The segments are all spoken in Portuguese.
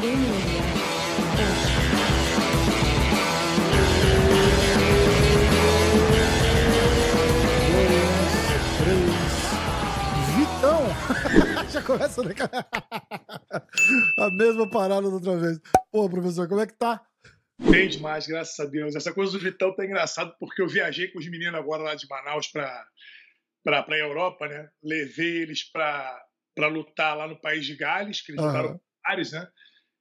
Vitão! Já começa né? a mesma parada da outra vez. Pô, professor, como é que tá? Bem demais, graças a Deus. Essa coisa do Vitão tá engraçado porque eu viajei com os meninos agora lá de Manaus para para a Europa, né? Levei eles para lutar lá no país de Gales, que eles uhum. lutaram Paris, né?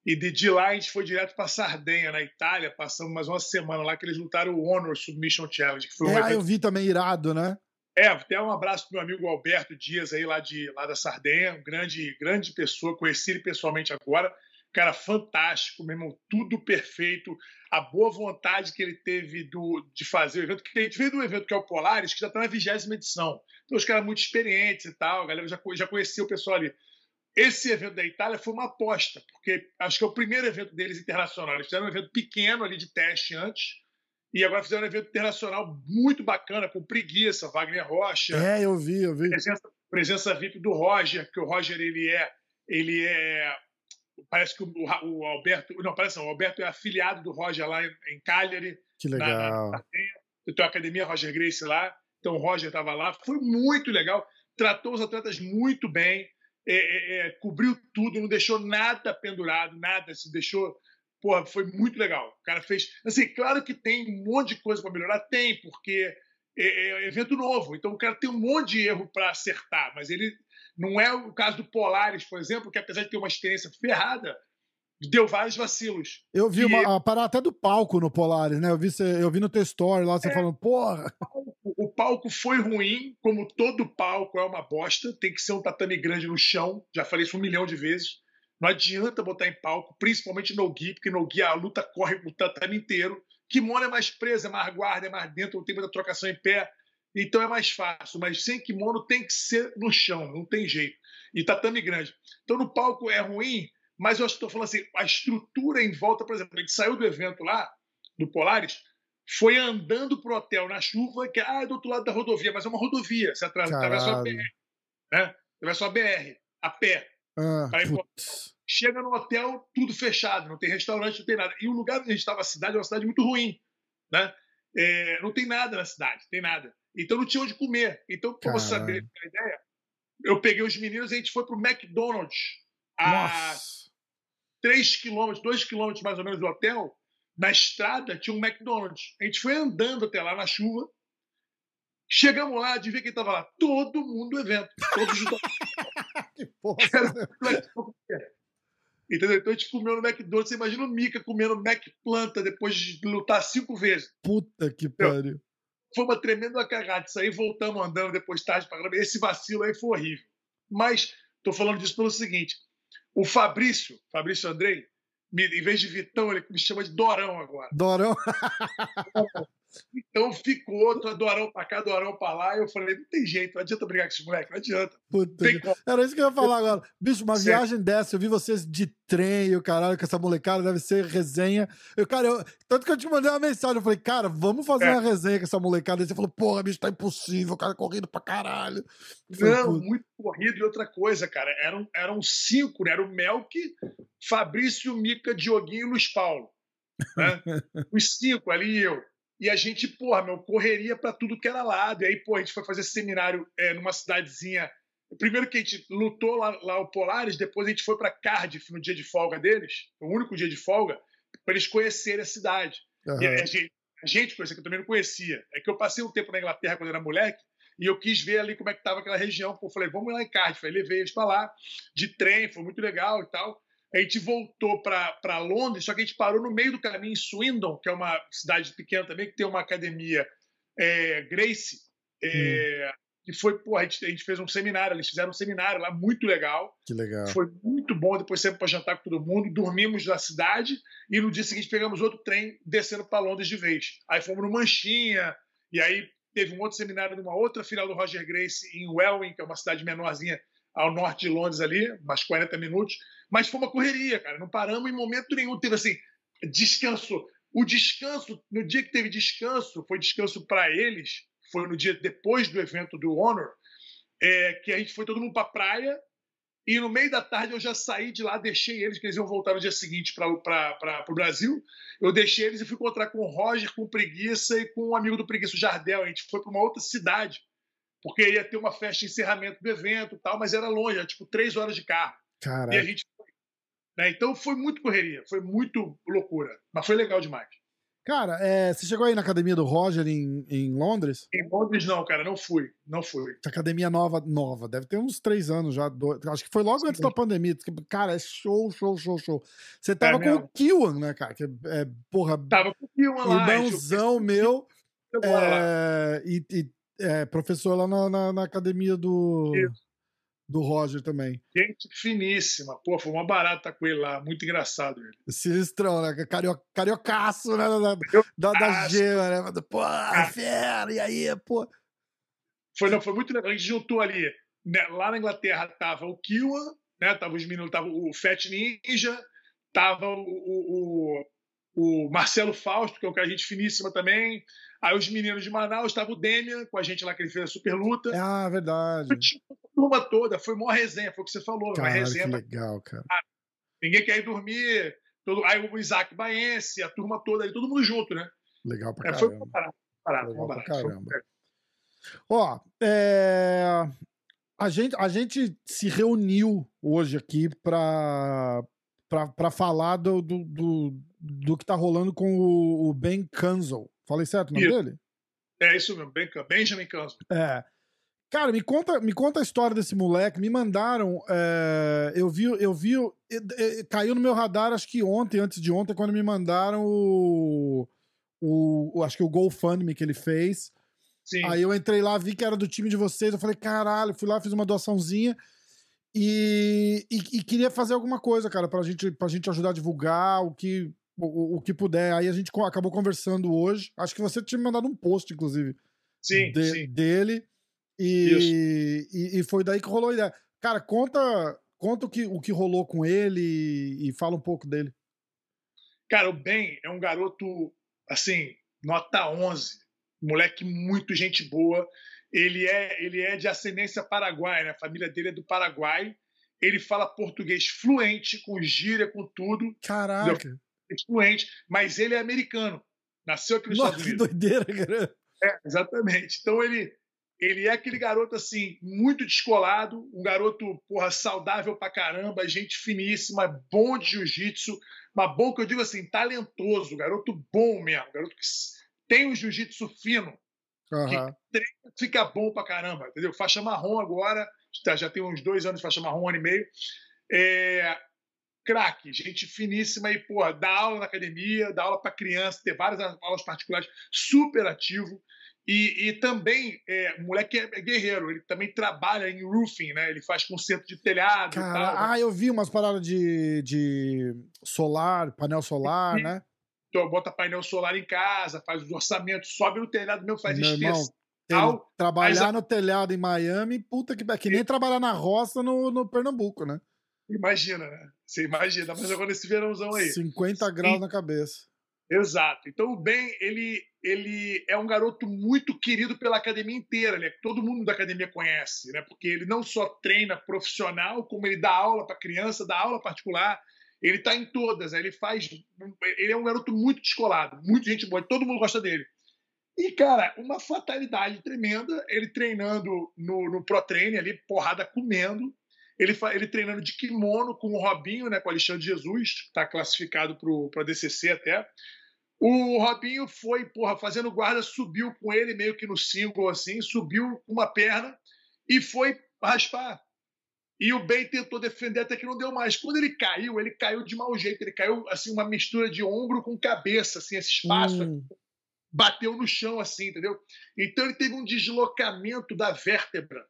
E de, de lá a gente foi direto para Sardenha, na Itália, passamos mais uma semana lá que eles lutaram o Honor Submission Challenge. Que foi um é, evento... eu vi também irado, né? É, até um abraço pro meu amigo Alberto Dias aí lá, de, lá da Sardenha, um grande, grande pessoa, conheci ele pessoalmente agora. Cara, fantástico, meu irmão, tudo perfeito. A boa vontade que ele teve do, de fazer o evento, que a gente veio do evento que é o Polaris, que já está na vigésima edição. Então, os caras muito experientes e tal, a galera já, já conhecia o pessoal ali. Esse evento da Itália foi uma aposta, porque acho que é o primeiro evento deles internacional. Eles fizeram um evento pequeno ali de teste antes, e agora fizeram um evento internacional muito bacana, com preguiça, Wagner Rocha. É, eu vi, eu vi. Presença, presença VIP do Roger, que o Roger ele é, ele é parece que o, o, Alberto, não, parece não, o Alberto é afiliado do Roger lá em, em Cagliari. Que legal. Na, na, tem a academia Roger Grace lá, então o Roger estava lá, foi muito legal, tratou os atletas muito bem, é, é, é, cobriu tudo, não deixou nada pendurado, nada, se deixou, porra, foi muito legal. O cara fez, assim, claro que tem um monte de coisa para melhorar, tem, porque é, é evento novo, então o cara tem um monte de erro para acertar, mas ele não é o caso do Polaris, por exemplo, que apesar de ter uma experiência ferrada, deu vários vacilos. Eu vi uma, a parada até do palco no Polaris, né? Eu vi, eu vi no teu story lá, você é, falando, porra. O palco foi ruim, como todo palco é uma bosta, tem que ser um tatame grande no chão, já falei isso um milhão de vezes. Não adianta botar em palco, principalmente no gi, porque no gi a luta corre o tatame inteiro. Kimono é mais preso, é mais guarda, é mais dentro, não tem muita trocação em pé. Então é mais fácil, mas sem kimono tem que ser no chão, não tem jeito. E tatame grande. Então no palco é ruim, mas eu estou falando assim, a estrutura em volta, por exemplo, a gente saiu do evento lá, do Polaris, foi andando pro hotel na chuva, que ah, é do outro lado da rodovia, mas é uma rodovia, você atravessa a BR, né? Atravessa a BR, a pé. Ah, chega no hotel, tudo fechado, não tem restaurante, não tem nada. E o lugar onde a gente estava, a cidade, é uma cidade muito ruim, né? É, não tem nada na cidade, tem nada. Então não tinha onde comer. Então, para você saber a ideia, eu peguei os meninos e a gente foi para o McDonald's a 3 quilômetros, 2 quilômetros mais ou menos do hotel. Na estrada tinha um McDonald's. A gente foi andando até lá na chuva. Chegamos lá, de ver quem estava lá. Todo mundo do evento. Todos os... que porra. Entendeu? Então a gente comeu no McDonald's. Você imagina o Mika comendo Mac Planta depois de lutar cinco vezes. Puta que pariu foi uma tremenda cagada. Isso aí voltamos andando depois tarde para. Esse vacilo aí foi horrível. Mas estou falando disso pelo seguinte: o Fabrício, Fabrício Andrei, me, em vez de Vitão, ele me chama de Dorão agora. Dorão? Então ficou outro Dorão pra cá, Dorão pra lá. E eu falei, não tem jeito, não adianta brigar com esse moleque, não adianta. Puta Era isso que eu ia falar agora. Bicho, uma certo. viagem dessa, eu vi vocês de trem e o caralho com essa molecada, deve ser resenha. Eu, cara, eu, tanto que eu te mandei uma mensagem, eu falei, cara, vamos fazer é. uma resenha com essa molecada. E você falou, porra, bicho, tá impossível, o cara correndo pra caralho. Falei, não, muito corrido e outra coisa, cara. Eram, eram cinco, né? Era o Melk, Fabrício, Mica, Dioguinho e Luiz Paulo. Né? Os cinco ali e eu. E a gente, porra, meu, correria para tudo que era lado. E aí, pô, a gente foi fazer seminário é, numa cidadezinha. Primeiro que a gente lutou lá, lá o Polares, depois a gente foi para Cardiff no dia de folga deles, o único dia de folga, para eles conhecerem a cidade. Uhum. E a gente, a gente conhecia, que eu também não conhecia. É que eu passei um tempo na Inglaterra quando era moleque, e eu quis ver ali como é que estava aquela região. Pô, eu falei, vamos lá em Cardiff. Aí levei eles para lá, de trem, foi muito legal e tal. A gente voltou para Londres, só que a gente parou no meio do caminho em Swindon, que é uma cidade pequena também, que tem uma academia é, Grace, é, hum. que foi, pô, a gente, a gente, fez um seminário, eles fizeram um seminário lá muito legal. Que legal. Foi muito bom, depois sempre para jantar com todo mundo, dormimos na cidade e no dia seguinte pegamos outro trem descendo para Londres de vez. Aí fomos no Manchinha, e aí teve um outro seminário numa outra final do Roger Grace em Welwyn, que é uma cidade menorzinha ao norte de Londres ali, mais 40 minutos. Mas foi uma correria, cara. Não paramos em momento nenhum. Teve assim, descanso. O descanso, no dia que teve descanso, foi descanso para eles, foi no dia depois do evento do Honor, é, que a gente foi todo mundo para praia E no meio da tarde eu já saí de lá, deixei eles, que eles iam voltar no dia seguinte para o Brasil. Eu deixei eles e fui encontrar com o Roger, com o Preguiça e com um amigo do Preguiça, o Jardel. A gente foi para uma outra cidade, porque ia ter uma festa de encerramento do evento tal, mas era longe, era tipo três horas de carro. Caraca. E a gente foi. Né? Então foi muito correria, foi muito loucura, mas foi legal demais. Cara, é, você chegou aí na academia do Roger em, em Londres? Em Londres não, cara, não fui, não fui. Essa academia nova, nova, deve ter uns três anos já. Dois, acho que foi logo Sim. antes da pandemia. Cara, é show, show, show, show. Você tava é com mesmo. o Kiwan, né, cara? Que é, porra. Tava com o Kiwan lá. Irmãozão meu. É, e, e é, professor lá na, na, na academia do. Isso do Roger também. Gente finíssima. Pô, foi uma barata com ele lá. Muito engraçado ele. Sinistrão, né? Cario... Cariocaço, né? Da, da, da gema, né? Pô, fera, e aí, pô. Foi, não, foi muito legal. A gente juntou ali. Né? Lá na Inglaterra tava o Kiwa, né? Tava os meninos, tava o Fat Ninja, tava o, o, o, o Marcelo Fausto, que é um cara gente finíssima também. Aí os meninos de Manaus, estava o Demian com a gente lá, que ele fez a super luta. Ah, verdade. A turma toda, foi uma resenha, foi o que você falou. Cara, uma resenha. Que legal, cara. Ninguém quer ir dormir. Todo, aí o Isaac Baense, a turma toda, aí, todo mundo junto, né? Legal pra caramba. É, foi barato, barato, legal barato, pra caramba. Ó, é... a, gente, a gente se reuniu hoje aqui para para falar do, do, do, do, que tá rolando com o, o Ben Kanzel. Falei certo o nome isso. dele? É isso mesmo, Benjamin Kanzel. É. Cara, me conta, me conta a história desse moleque. Me mandaram. É, eu vi, eu vi. caiu no meu radar, acho que ontem, antes de ontem, quando me mandaram o. o acho que o GoFundMe que ele fez. Sim. Aí eu entrei lá, vi que era do time de vocês. Eu falei, caralho, fui lá, fiz uma doaçãozinha. E, e, e, queria fazer alguma coisa, cara, pra gente, pra gente ajudar a divulgar o que, o, o que puder. Aí a gente acabou conversando hoje. Acho que você tinha me mandado um post, inclusive. Sim, de, sim. Dele. E, e, e, foi daí que rolou a ideia. Cara, conta, conta o, que, o que rolou com ele e, e fala um pouco dele. Cara, o Ben é um garoto, assim, nota 11. Moleque muito gente boa. Ele é, ele é de ascendência paraguaia, né? A família dele é do Paraguai. Ele fala português fluente, com gíria, com tudo. Caraca. Fluente, mas ele é americano. Nasceu aqui nos Nossa, Estados Unidos. Que doideira, cara. É, exatamente. Então ele, ele é aquele garoto assim, muito descolado, um garoto, porra, saudável pra caramba, gente finíssima, bom de jiu-jitsu, mas bom que eu digo assim, talentoso, garoto bom mesmo, garoto que tem um jiu-jitsu fino, Uhum. Fica bom pra caramba, entendeu? Faixa marrom agora, já tem uns dois anos de faixa marrom, um ano e meio. É, craque, gente finíssima e, pô, dá aula na academia, dá aula para criança, tem várias aulas particulares, super ativo. E, e também, é, o moleque é guerreiro, ele também trabalha em roofing, né? Ele faz conserto de telhado Cara, e tal. Ah, eu vi umas paradas de, de solar, painel solar, e, né? Então, bota painel solar em casa, faz os orçamentos, sobe no telhado mesmo, faz Meu especial. trabalhar no telhado em Miami, puta que. Que nem trabalhar na roça no, no Pernambuco, né? Imagina, né? Você imagina, mas agora esse verãozão aí. 50 graus na cabeça. Exato. Então o Ben, ele, ele é um garoto muito querido pela academia inteira, né? Todo mundo da academia conhece, né? Porque ele não só treina profissional, como ele dá aula para criança, dá aula particular, ele está em todas, né? ele faz. Ele é um garoto muito descolado, muito gente boa, todo mundo gosta dele. E, cara, uma fatalidade tremenda, ele treinando no, no ali, porrada comendo. Ele, ele treinando de kimono com o Robinho, né, com o Alexandre Jesus, está classificado para DCC até. O Robinho foi, porra, fazendo guarda, subiu com ele meio que no single, assim, subiu uma perna e foi raspar. E o Ben tentou defender até que não deu mais. Quando ele caiu, ele caiu de mau jeito. Ele caiu assim uma mistura de ombro com cabeça, assim, esse espaço hum. bateu no chão, assim, entendeu? Então ele teve um deslocamento da vértebra,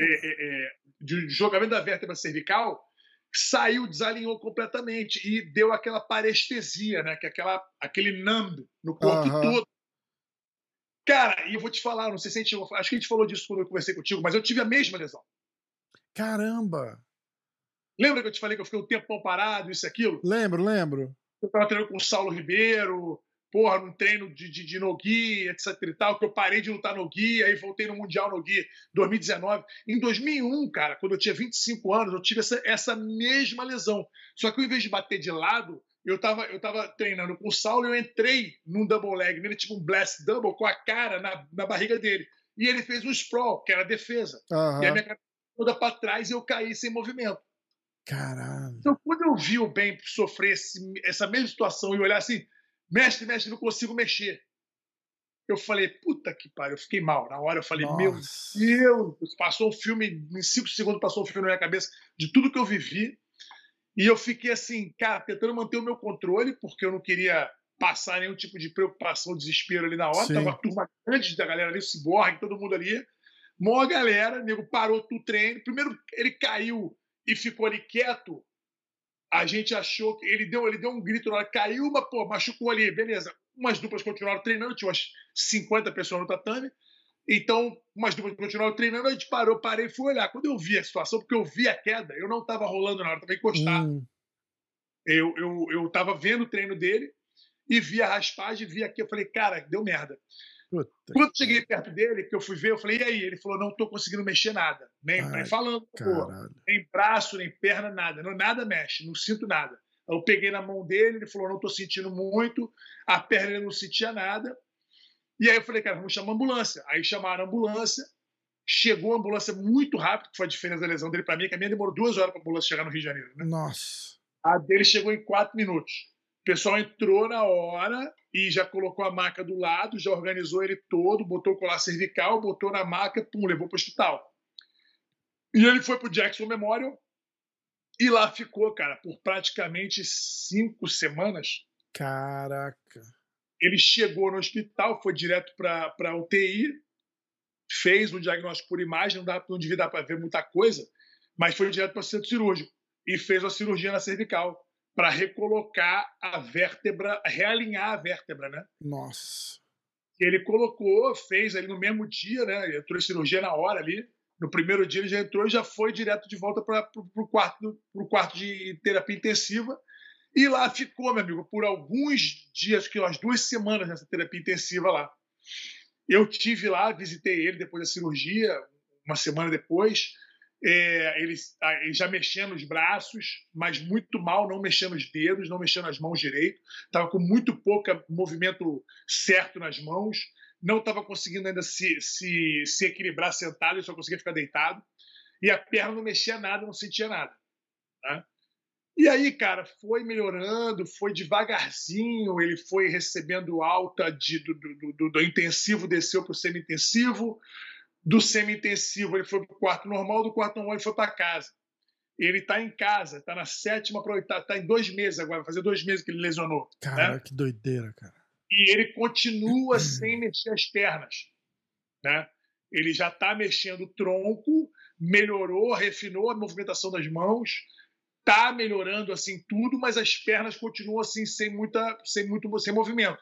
é, é, é, de deslocamento da vértebra cervical, saiu, desalinhou completamente e deu aquela parestesia, né? Que é aquela, aquele numb no corpo todo. Cara, e eu vou te falar, não sei se a gente, acho que a gente falou disso quando eu conversei contigo, mas eu tive a mesma lesão. Caramba! Lembra que eu te falei que eu fiquei um tempão parado, isso e aquilo? Lembro, lembro. Eu estava treinando com o Saulo Ribeiro, porra, num treino de, de, de Nogi, etc e tal, que eu parei de lutar Nogi, aí voltei no Mundial Nogi 2019. Em 2001, cara, quando eu tinha 25 anos, eu tive essa, essa mesma lesão. Só que ao invés de bater de lado, eu tava, eu tava treinando com o Saulo e eu entrei num double leg nele, tipo um blast double, com a cara na, na barriga dele. E ele fez um sprawl, que era defesa. Uhum. E a minha cara toda para trás e eu caí sem movimento. Caralho. Então, quando eu vi o Ben sofrer esse, essa mesma situação e olhar assim, mestre, mestre, não consigo mexer. Eu falei, puta que pariu, eu fiquei mal. Na hora eu falei, Nossa. meu Deus, passou um filme, em cinco segundos passou um filme na minha cabeça de tudo que eu vivi. E eu fiquei assim, cara, tentando manter o meu controle, porque eu não queria passar nenhum tipo de preocupação, desespero ali na hora. Sim. Tava a turma grande da galera ali, o Cyborg, todo mundo ali. Mó galera, o nego parou o treino. Primeiro ele caiu e ficou ali quieto. A gente achou que ele deu, ele deu um grito na hora, caiu, mas pô, machucou ali, beleza. Umas duplas continuaram treinando, tinha umas 50 pessoas no tatame. Então, umas duplas continuaram treinando, a gente parou, parei e fui olhar. Quando eu vi a situação, porque eu vi a queda, eu não estava rolando na hora, estava encostado. Hum. Eu, eu, eu tava vendo o treino dele e vi a raspagem, vi aqui, eu falei, cara, deu merda. Puta Quando cheguei perto dele, que eu fui ver, eu falei, e aí? Ele falou, não estou conseguindo mexer nada. Nem, Ai, nem falando, pô, nem braço, nem perna, nada. Não, nada mexe, não sinto nada. Eu peguei na mão dele, ele falou, não estou sentindo muito. A perna ele não sentia nada. E aí eu falei, cara, vamos chamar a ambulância. Aí chamaram a ambulância. Chegou a ambulância muito rápido, que foi a diferença da lesão dele para mim, que a minha demorou duas horas para a ambulância chegar no Rio de Janeiro. Né? Nossa. A dele chegou em quatro minutos. O pessoal entrou na hora e já colocou a maca do lado, já organizou ele todo, botou o colar cervical, botou na maca, pum, levou para o hospital. E ele foi para o Jackson Memorial e lá ficou, cara, por praticamente cinco semanas. Caraca. Ele chegou no hospital, foi direto para a UTI, fez um diagnóstico por imagem, não, dá, não devia dar para ver muita coisa, mas foi direto para o centro cirúrgico e fez uma cirurgia na cervical para recolocar a vértebra, realinhar a vértebra, né? Nossa. Ele colocou, fez ali no mesmo dia, né? Ele entrou em cirurgia na hora ali. No primeiro dia ele já entrou e já foi direto de volta para o quarto, pro quarto de terapia intensiva. E lá ficou, meu amigo, por alguns dias, que umas duas semanas nessa terapia intensiva lá. Eu tive lá, visitei ele depois da cirurgia, uma semana depois. É, ele, ele, já mexendo os braços, mas muito mal, não mexendo os dedos, não mexendo as mãos direito. Estava com muito pouco movimento certo nas mãos. Não estava conseguindo ainda se, se, se equilibrar sentado, ele só conseguia ficar deitado. E a perna não mexia nada, não sentia nada. Né? E aí, cara, foi melhorando, foi devagarzinho, ele foi recebendo alta de, do, do, do, do intensivo, desceu para o semi-intensivo do semi-intensivo ele foi para o quarto normal, do quarto normal ele foi para casa. Ele está em casa, está na sétima para oitava, está em dois meses agora, vai fazer dois meses que ele lesionou. Cara, né? que doideira, cara. E ele continua sem mexer as pernas, né? Ele já está mexendo o tronco, melhorou, refinou a movimentação das mãos, está melhorando assim tudo, mas as pernas continuam assim sem muita, sem muito, sem movimento.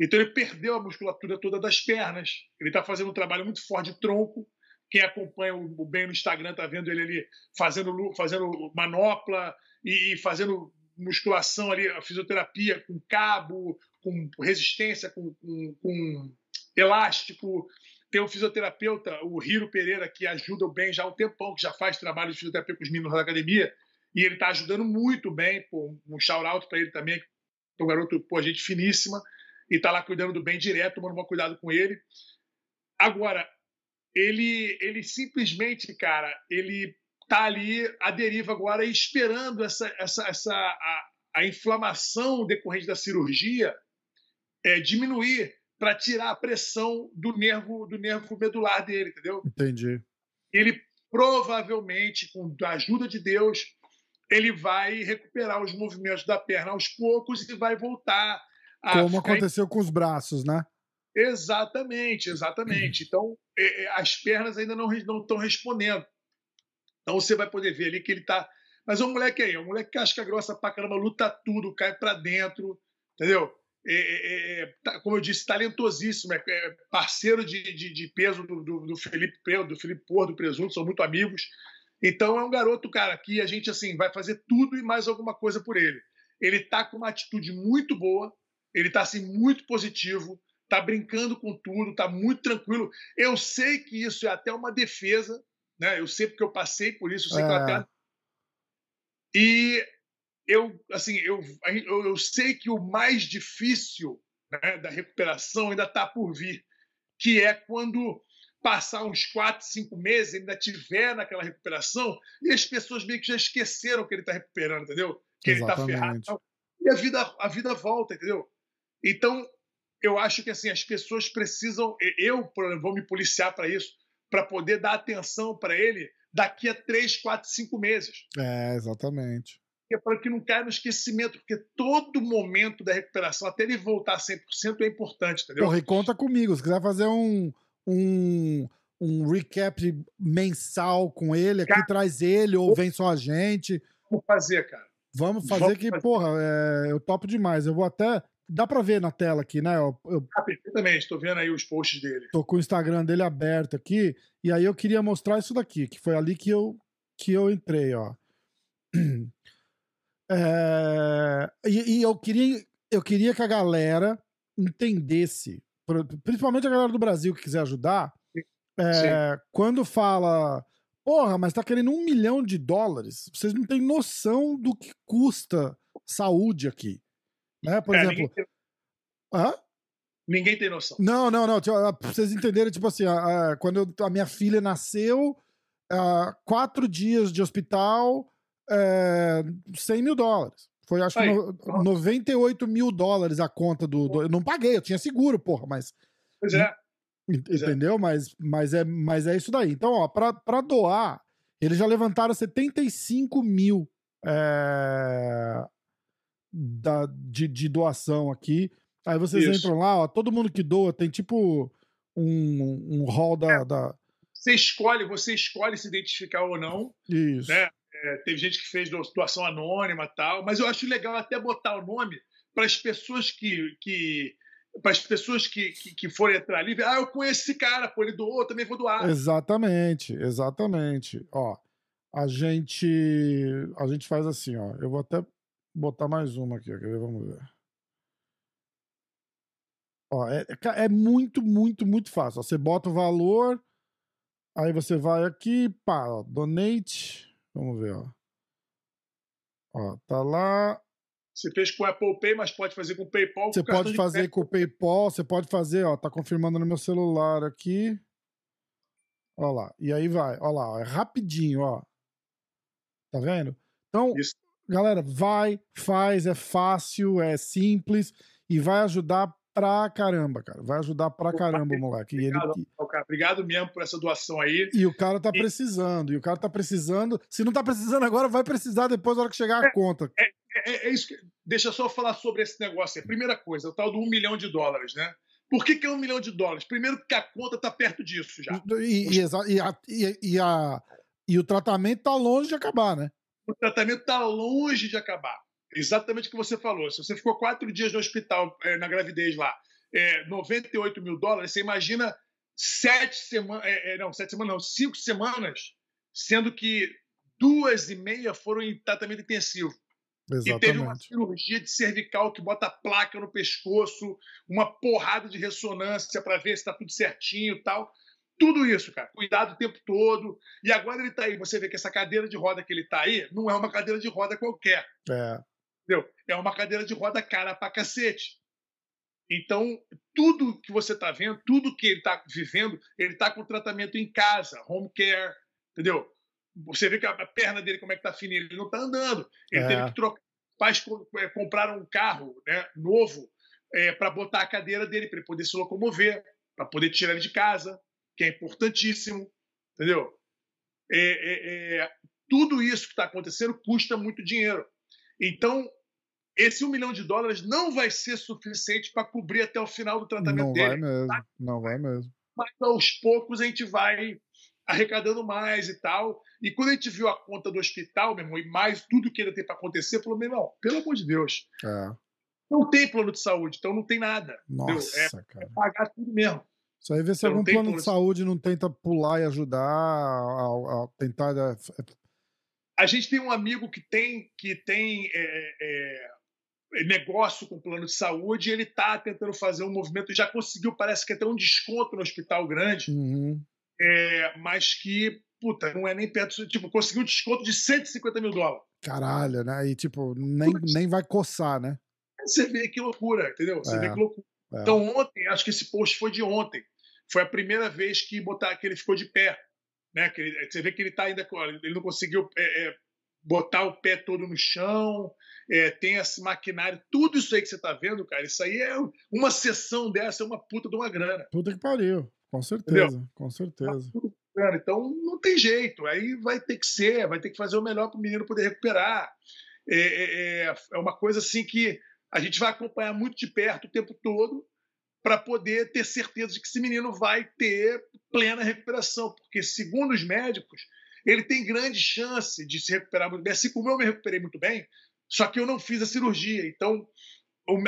Então ele perdeu a musculatura toda das pernas. Ele está fazendo um trabalho muito forte de tronco. Quem acompanha o bem no Instagram está vendo ele ali fazendo, fazendo manopla e, fazendo musculação ali, fisioterapia com cabo, com resistência, com, com, com elástico. Tem um fisioterapeuta, o Hiro Pereira, que ajuda o bem já há um tempão, que já faz trabalho de fisioterapia com os meninos da academia. E ele está ajudando muito bem. Pô, um shout-out para ele também, é um garoto, pô, gente finíssima e está lá cuidando do bem direto, tomando um cuidado com ele. Agora, ele, ele simplesmente, cara, ele tá ali à deriva agora esperando essa, essa, essa a, a inflamação decorrente da cirurgia é, diminuir para tirar a pressão do nervo do nervo medular dele, entendeu? Entendi. Ele provavelmente, com a ajuda de Deus, ele vai recuperar os movimentos da perna aos poucos e vai voltar como aconteceu com os braços, né? Exatamente, exatamente. Então, é, é, as pernas ainda não estão respondendo. Então, você vai poder ver ali que ele está. Mas o moleque aí, o moleque casca grossa pra caramba, luta tudo, cai para dentro, entendeu? É, é, é, tá, como eu disse, talentosíssimo, é, parceiro de, de, de peso do, do, do, Felipe do Felipe Porto, do Presunto, são muito amigos. Então é um garoto, cara, que a gente assim vai fazer tudo e mais alguma coisa por ele. Ele tá com uma atitude muito boa, Ele está assim, muito positivo, está brincando com tudo, está muito tranquilo. Eu sei que isso é até uma defesa, né? Eu sei porque eu passei por isso, eu sei é. que eu até... E eu, assim, eu, eu, eu sei que o mais difícil né, da recuperação ainda está por vir, que é quando passar uns quatro, cinco meses, ainda tiver naquela recuperação, e as pessoas meio que já esqueceram que ele está recuperando, entendeu? Que Exatamente. ele está ferrado. E a vida, a vida volta, entendeu? Então, eu acho que assim, as pessoas precisam. Eu, vou me policiar para isso, para poder dar atenção para ele daqui a três, quatro, cinco meses. É, exatamente é para que não caia no esquecimento, porque todo momento da recuperação, até ele voltar 100%, é importante, entendeu? Porra, e conta comigo, se quiser fazer um, um, um recap mensal com ele, aqui cara, traz ele ou vem só a gente. Vamos fazer, cara. Vamos fazer Vamos que, fazer. porra, é, eu topo demais. Eu vou até. Dá pra ver na tela aqui, né? Eu, eu... Ah, perfeitamente, estou vendo aí os posts dele. Tô com o Instagram dele aberto aqui, e aí eu queria mostrar isso daqui, que foi ali que eu, que eu entrei, ó. É, e, e, eu, queria, eu queria que a galera entendesse, principalmente a galera do Brasil que quiser ajudar, é, quando fala, porra, mas tá querendo um milhão de dólares, vocês não têm noção do que custa saúde aqui. Né? Por é, exemplo. Ninguém tem... Hã? Ninguém tem noção. Não, não, não. Tipo, pra vocês entenderem, tipo assim, a, a, quando eu, a minha filha nasceu, a, quatro dias de hospital, é, 100 mil dólares. Foi, acho Aí, que, no, 98 mil dólares a conta do, do, Eu não paguei, eu tinha seguro, porra, mas. Pois é. Entendeu? Mas, mas, é, mas é isso daí. Então, ó, pra, pra doar, eles já levantaram 75 mil é, da, de, de doação aqui. Aí vocês isso. entram lá, ó, todo mundo que doa tem tipo um, um hall da, é. da. Você escolhe, você escolhe se identificar ou não. Isso. Né? É, teve gente que fez doação anônima tal, mas eu acho legal até botar o nome para as pessoas que, que para as pessoas que, que, que, forem entrar ali, ah, eu conheço esse cara, pô, ele doou, também vou doar. Exatamente, exatamente. Ó, a gente a gente faz assim, ó. Eu vou até botar mais uma aqui, quer ver? Vamos ver. Ó, é, é, é muito, muito, muito fácil. Ó, você bota o valor, aí você vai aqui, pá, ó, donate. Vamos ver, ó. Ó, tá lá. Você fez com o Apple Pay, mas pode fazer com o PayPal. Você pode fazer com o PayPal, você pode fazer, ó, tá confirmando no meu celular aqui. Ó lá, e aí vai, ó lá, ó, é rapidinho, ó. Tá vendo? Então, Isso. Galera, vai, faz, é fácil, é simples e vai ajudar pra caramba, cara. Vai ajudar pra caramba o moleque. Obrigado, ele... cara. Obrigado mesmo por essa doação aí. E o cara tá e... precisando, e o cara tá precisando. Se não tá precisando agora, vai precisar depois na hora que chegar a é, conta. É, é, é, isso que... Deixa eu só falar sobre esse negócio aí. Primeira coisa, o tal do um milhão de dólares, né? Por que, que é um milhão de dólares? Primeiro, porque a conta tá perto disso já. E, e, e, a, e, a, e o tratamento tá longe de acabar, né? O tratamento tá longe de acabar. Exatamente o que você falou. Se você ficou quatro dias no hospital é, na gravidez lá, é, 98 mil dólares, você imagina sete semanas, é, é, não, sete semanas não, cinco semanas, sendo que duas e meia foram em tratamento intensivo. Exatamente. E teve uma cirurgia de cervical que bota placa no pescoço, uma porrada de ressonância para ver se está tudo certinho e tal. Tudo isso, cara. Cuidado o tempo todo. E agora ele está aí. Você vê que essa cadeira de roda que ele está aí não é uma cadeira de roda qualquer. É. Entendeu? É uma cadeira de roda cara pra cacete. Então, tudo que você está vendo, tudo que ele está vivendo, ele está com tratamento em casa, home care, entendeu? Você vê que a perna dele, como é que tá fininha, ele não está andando. Ele é. teve que trocar. Pais é, compraram um carro né, novo é, para botar a cadeira dele, para ele poder se locomover, para poder tirar ele de casa, que é importantíssimo, entendeu? É, é, é tudo isso que está acontecendo custa muito dinheiro. Então, esse um milhão de dólares não vai ser suficiente para cobrir até o final do tratamento não dele. Não vai mesmo, tá? não vai mesmo. Mas aos poucos a gente vai arrecadando mais e tal. E quando a gente viu a conta do hospital, meu irmão, e mais tudo que ainda tem para acontecer, falou, meu irmão, pelo amor de Deus. É. Não tem plano de saúde, então não tem nada. Nossa, é, cara. É pagar tudo mesmo. Isso aí vê se então, algum plano, plano de saúde não tenta pular e ajudar a, a tentar. A... a gente tem um amigo que tem que tem é, é, negócio com plano de saúde, e ele está tentando fazer um movimento, já conseguiu, parece que até um desconto no hospital grande, Uhum. é, mas que, puta, não é nem perto, tipo, conseguiu um desconto de 150 mil dólares. Caralho, né? E tipo, nem, nem vai coçar, né? Você vê que loucura, entendeu? Você É, vê que loucura. é. Então ontem, acho que esse post foi de ontem, foi a primeira vez que, botar, que ele ficou de pé. Né? Que ele- você vê que ele tá ainda. Ele não conseguiu é, é, botar o pé todo no chão, é, tem esse maquinário, tudo isso aí que você tá vendo, cara, isso aí é uma sessão dessa, é uma puta de uma grana. Puta que pariu. Com certeza, com certeza. Cara, Então não tem jeito, aí vai ter que ser, vai ter que fazer o melhor para o menino poder recuperar. É, é, é- é uma coisa assim que a gente vai acompanhar muito de perto o tempo todo para poder ter certeza de que esse menino vai ter plena recuperação, porque segundo os médicos ele tem grande chance de se recuperar muito bem, assim como eu me recuperei muito bem, só que eu não fiz a cirurgia, então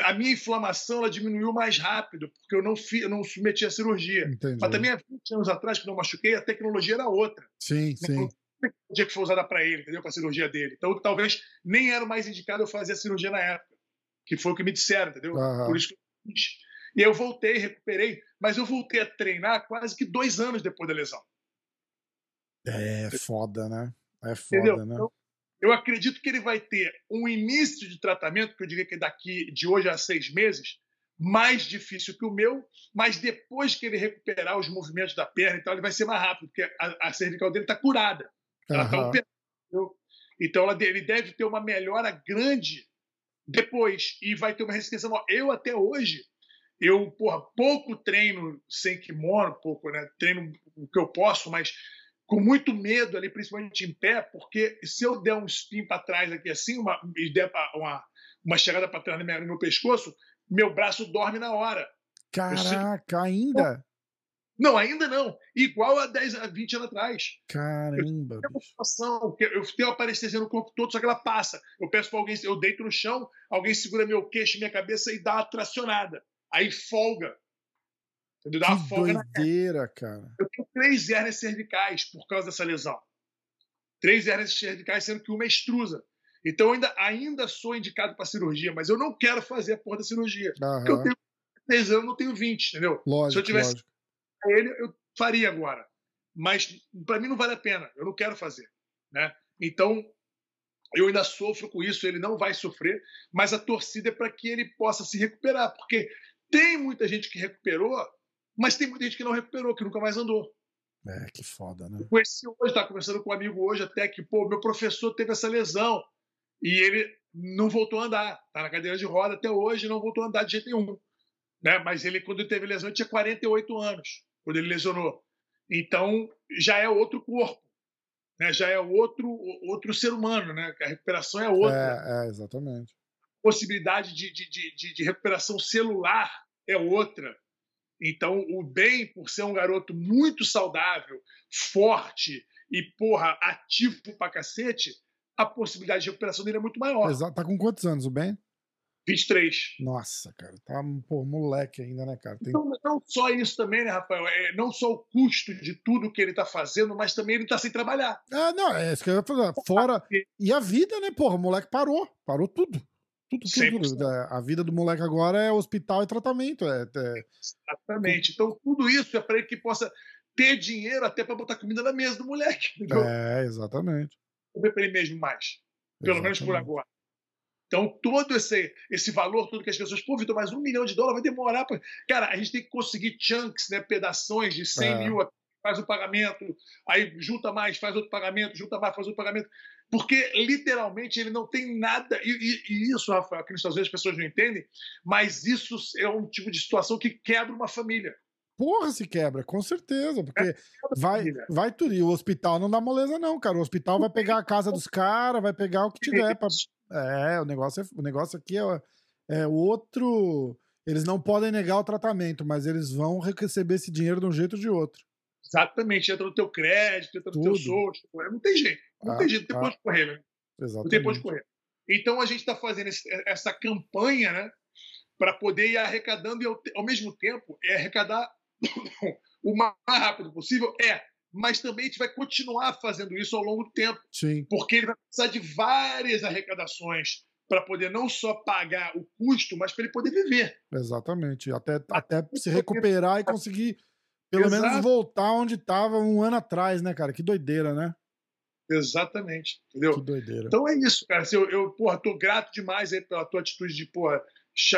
a minha inflamação ela diminuiu mais rápido, porque eu não, fi, eu não submeti a cirurgia. Entendi. Mas também há 20 anos atrás, quando eu machuquei, a tecnologia era outra. Sim, sim. A tecnologia que foi usada para ele, entendeu? Para a cirurgia dele. Então, talvez nem era o mais indicado eu fazer a cirurgia na época, que foi o que me disseram, entendeu? Aham. Por isso que eu fiz. E eu voltei, recuperei, mas eu voltei a treinar quase que dois anos depois da lesão. É foda, né? É Entendeu? foda, né? Então, eu acredito que ele vai ter um início de tratamento, que eu diria que daqui de hoje a seis meses, mais difícil que o meu, mas depois que ele recuperar os movimentos da perna, então ele vai ser mais rápido, porque a, a cervical dele está curada. Ela está Aham. operada. entendeu? Então ela ele deve ter uma melhora grande depois e vai ter uma resistência maior. Eu até hoje, eu porra, pouco treino sem kimono, pouco, né? Treino o que eu posso, mas com muito medo ali, principalmente em pé, porque se eu der um spin para trás aqui assim, uma, e der uma, uma chegada para trás no meu, no meu pescoço, meu braço dorme na hora. Caraca, ainda? Não, ainda não. Igual a 10 a 20 anos atrás. Caramba. Uma bicho. situação eu tenho a parestesia no corpo todo, só que ela passa. Eu peço para alguém, eu deito no chão, alguém segura meu queixo, minha cabeça e dá uma tracionada. Aí folga. Entendeu? Dá uma Que folga na doideira, cara. Eu tenho três hérnias cervicais por causa dessa lesão. Três hérnias cervicais, sendo que uma é extrusa. Então eu ainda, ainda sou indicado para cirurgia, mas eu não quero fazer a porra da cirurgia. Porque eu Aham. tenho 10 anos, não tenho 20, entendeu? Lógico, se eu tivesse- lógico. ele, eu faria agora. Mas para mim não vale a pena, eu não quero fazer. Né? Então, eu ainda sofro com isso, ele não vai sofrer, mas a torcida é para que ele possa se recuperar, porque tem muita gente que recuperou, mas tem muita gente que não recuperou, que nunca mais andou. É, que foda, né? Eu conheci hoje, estava conversando com um amigo hoje até que, pô, meu professor teve essa lesão e ele não voltou a andar, tá na cadeira de roda até hoje, não voltou a andar de jeito nenhum. Né? Mas ele, quando ele teve lesão, ele tinha 48 anos, quando ele lesionou. Então, já é outro corpo, né? já é outro, outro ser humano, né? A recuperação é outra. É, é, exatamente. Possibilidade de, de, de, de recuperação celular é outra. Então, o Ben, por ser um garoto muito saudável, forte e, porra, ativo pra cacete, a possibilidade de recuperação dele é muito maior. Exa- Tá com quantos anos o Ben? 23. Nossa, cara, tá pô, moleque ainda, né, cara? Tem... Então, não só isso também, né, Rafael? É, não só o custo de tudo que ele tá fazendo, mas também ele tá sem trabalhar. Ah, não, é isso que eu ia falar. Fora. E a vida, né, porra? O moleque parou. Parou tudo. Tudo, tudo. 100%. tudo. É, A vida do moleque agora é hospital e tratamento. É, é- Exatamente. Então, tudo isso é para ele que possa ter dinheiro até para botar comida na mesa do moleque. Entendeu? é, exatamente. Comer para ele mesmo mais. Pelo menos por Exatamente. agora. Então, todo esse, esse valor, tudo que as pessoas, pô, Vitor, mas um milhão de dólares vai demorar. Pra... Cara, a gente tem que conseguir chunks, né, pedações de 100 É. mil, faz o pagamento, aí junta mais, faz outro pagamento, junta mais, faz outro pagamento. Porque, literalmente, ele não tem nada. E, e- e isso, Rafael, que nos Estados Unidos as pessoas não entendem, mas isso é um tipo de situação que quebra uma família. Porra, se quebra, com certeza. Porque vai, família. vai tudo. E o hospital não dá moleza, não, cara. O hospital vai pegar a casa dos caras, vai pegar o que tiver. Pra... É, o negócio, é, o negócio aqui é, é outro. Eles não podem negar o tratamento, mas eles vão receber esse dinheiro de um jeito ou de outro. Exatamente, entra no teu crédito, entra no teu Tudo. social. Não tem jeito. Não Ah, tem jeito, não tem ah. pra onde correr, né? Não tem Exatamente. correr. Então a gente está fazendo esse- essa campanha, né? Para poder ir arrecadando e ao, ao mesmo tempo é arrecadar o mais rápido possível. É, mas também a gente vai continuar fazendo isso ao longo do tempo, Sim. porque ele vai precisar de várias arrecadações para poder não só pagar o custo, mas para ele poder viver. Exatamente. Até, até se recuperar e conseguir, pelo Exato. menos, voltar onde estava um ano atrás, né, cara? Que doideira, né? Exatamente, entendeu? Que doideira. Então é isso, cara. Eu, eu porra, tô grato demais aí pela tua atitude de, porra,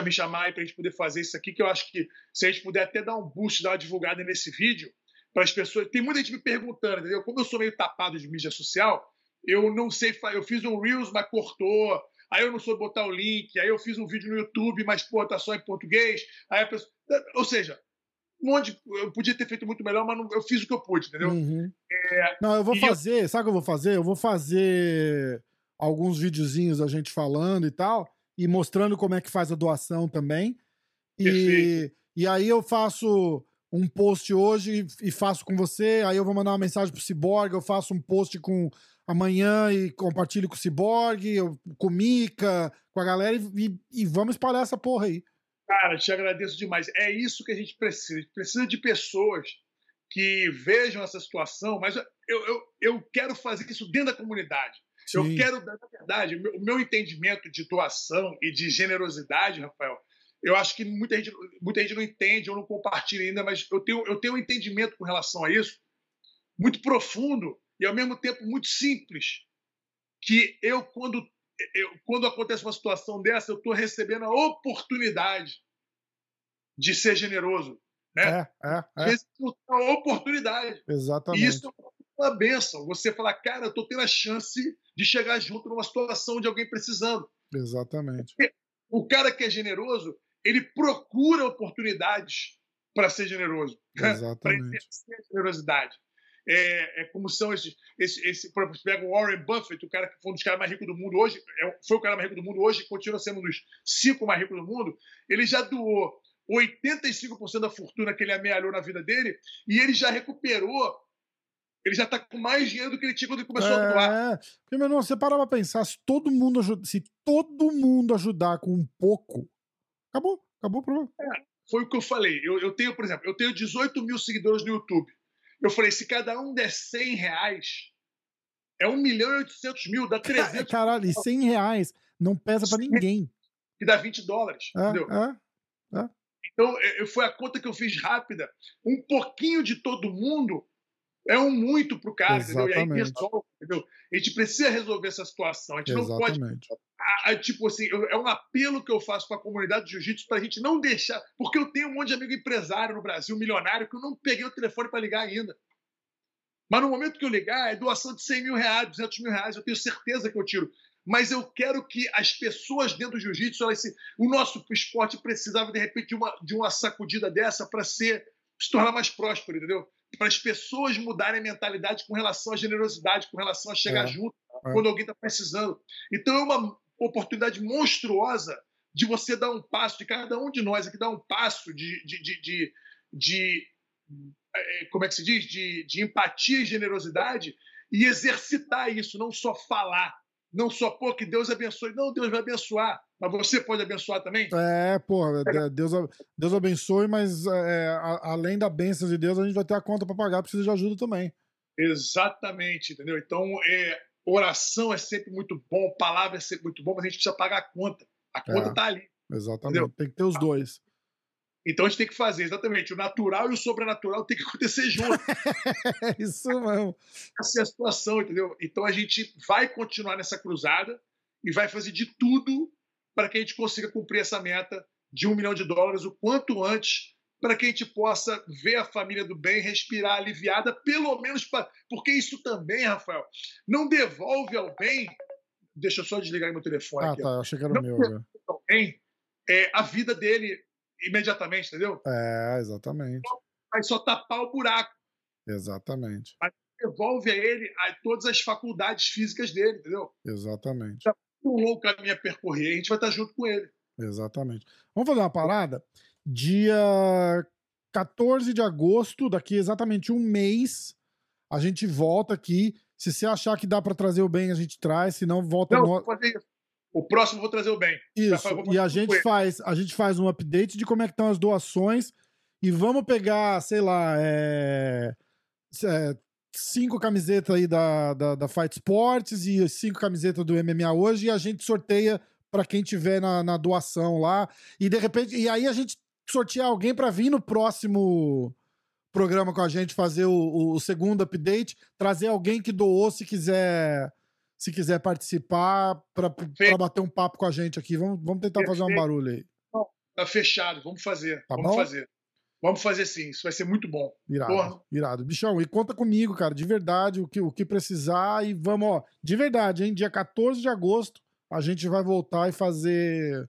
me chamar aí pra gente poder fazer isso aqui, que eu acho que se a gente puder até dar um boost, dar uma divulgada nesse vídeo, para as pessoas. Tem muita gente me perguntando, entendeu? Como eu sou meio tapado de mídia social, eu não sei. Eu fiz um Reels, mas cortou. Aí eu não soube botar o link. Aí eu fiz um vídeo no YouTube, mas, pô, tá só em português. Aí a pessoa. Ou seja, um monte. Eu podia ter feito muito melhor, mas não, eu fiz o que eu pude, entendeu? Uhum. É, não, eu vou fazer. Eu... Sabe o que eu vou fazer? Eu vou fazer alguns videozinhos a gente falando e tal, e mostrando como é que faz a doação também. E, e aí eu faço um post hoje e faço com você, aí eu vou mandar uma mensagem pro Cyborg, eu faço um post com amanhã e compartilho com o Cyborg, com o Mika, com a galera e, e, vamos espalhar essa porra aí. Cara, te agradeço demais. É isso que a gente precisa. A gente precisa de pessoas que vejam essa situação, mas eu, eu, eu quero fazer isso dentro da comunidade. Sim. Eu quero, na verdade, o meu entendimento de doação e de generosidade, Rafael, eu acho que muita gente, muita gente não entende ou não compartilha ainda, mas eu tenho, eu tenho um entendimento com relação a isso muito profundo e ao mesmo tempo muito simples. Que eu, quando, eu, quando acontece uma situação dessa, eu estou recebendo a oportunidade de ser generoso. Né? É, é, é. A oportunidade. Exatamente. E isso é uma benção. Você falar, cara, eu estou tendo a chance de chegar junto numa situação de alguém precisando. Exatamente. O cara que é generoso, ele procura oportunidades para ser generoso, para exercer a generosidade. É, é, como são esses. Esse, esse, por exemplo, pega o Warren Buffett, o cara que foi um dos caras mais ricos do mundo hoje, é, foi o cara mais rico do mundo hoje, continua sendo um dos cinco mais ricos do mundo. Ele já doou 85% da fortuna que ele amealhou na vida dele e ele já recuperou. Ele já está com mais dinheiro do que ele tinha quando ele começou é, a doar. Porque, meu irmão, você para pra pensar, se todo mundo, se todo mundo ajudar com um pouco, Acabou, acabou o problema. É, foi o que eu falei. Eu, eu tenho, por exemplo, eu tenho 18 mil seguidores no YouTube. Eu falei, se cada um der 100 reais, é 1 milhão e 800 mil, dá 300 Caralho, e 100 reais não pesa para ninguém. E dá 20 dólares, é, entendeu? É, é. Então, foi a conta que eu fiz rápida. Um pouquinho de todo mundo é um muito pro cara, entendeu? E aí resolve, entendeu? A gente precisa resolver essa situação. A gente Exatamente. não pode a, a, tipo assim, eu, é um apelo que eu faço para a comunidade de jiu-jitsu para a gente não deixar. Porque eu tenho um monte de amigo empresário no Brasil, milionário, que eu não peguei o telefone para ligar ainda. Mas no momento que eu ligar, é doação de 100 mil reais, 200 mil reais, eu tenho certeza que eu tiro. Mas eu quero que as pessoas dentro do jiu-jitsu, o nosso esporte precisava, de repente, de uma, de uma sacudida dessa para ser se tornar mais próspero, entendeu? Para as pessoas mudarem a mentalidade com relação à generosidade, com relação a chegar é, junto é. quando alguém está precisando. Então é uma oportunidade monstruosa de você dar um passo, de cada um de nós aqui dar um passo de, de, de, de, de é, como é que se diz? De, de empatia e generosidade e exercitar isso, não só falar, não só, pô, que Deus abençoe. Não, Deus vai abençoar, mas você pode abençoar também? É, pô, Deus, Deus abençoe, mas é, além da bênção de Deus, a gente vai ter a conta para pagar, precisa de ajuda também. Exatamente, entendeu? Então, é, oração é sempre muito bom, palavra é sempre muito bom, mas a gente precisa pagar a conta. A conta está é, ali. Exatamente, entendeu? tem que ter os dois. Então a gente tem que fazer, exatamente. O natural e o sobrenatural tem que acontecer junto. Isso mesmo. Essa é a situação, entendeu? Então a gente vai continuar nessa cruzada e vai fazer de tudo para que a gente consiga cumprir essa meta de um milhão de dólares o quanto antes para que a gente possa ver a família do bem respirar aliviada, pelo menos pra... porque isso também, Rafael, não devolve ao bem. Deixa eu só desligar meu telefone. Ah, aqui, tá, ó. achei que era o meu. Né? Ao bem, é, a vida dele imediatamente, entendeu? É, exatamente. Vai só tapar o buraco. Exatamente. Mas devolve a ele a todas as faculdades físicas dele, entendeu? Exatamente. Um longo caminho a percorrer, a gente vai estar junto com ele. Exatamente. Vamos fazer uma parada? Dia 14 de agosto, daqui exatamente um mês, a gente volta aqui. Se você achar que dá para trazer o bem, a gente traz, se não, volta não, no... O próximo vou trazer o bem. Isso. E a gente faz, a gente faz um update de como é que estão as doações e vamos pegar, sei lá, é, é, cinco camisetas aí da, da, da Fight Sports e cinco camisetas do MMA hoje e a gente sorteia para quem tiver na, na, doação lá. E de repente, e aí a gente sortear alguém para vir no próximo programa com a gente, fazer o, o, segundo update, trazer alguém que doou se quiser se quiser participar para bater um papo com a gente aqui. Vamos, vamos tentar Perfeito. fazer um barulho aí. Tá fechado, vamos fazer. Tá vamos bom? fazer. Vamos fazer sim, isso vai ser muito bom. Irado, Porra. irado. Bichão, e conta comigo, cara, de verdade, o que, o que precisar e vamos, ó, de verdade, hein, dia 14 de agosto, a gente vai voltar e fazer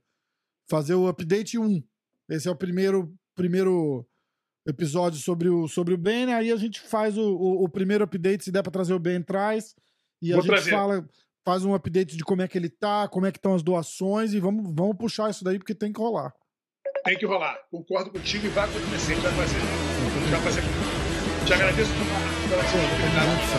fazer o update 1. Esse é o primeiro primeiro episódio sobre o, sobre o Ben, aí a gente faz o, o, o primeiro update, se der pra trazer o Ben, traz, e Vou a gente trazer. fala, faz um update de como é que ele tá, como é que estão as doações, e vamos, vamos puxar isso daí, porque tem que rolar. Tem que rolar. Concordo contigo e vai acontecer, vai fazer. Vai fazer. Te agradeço pela oportunidade.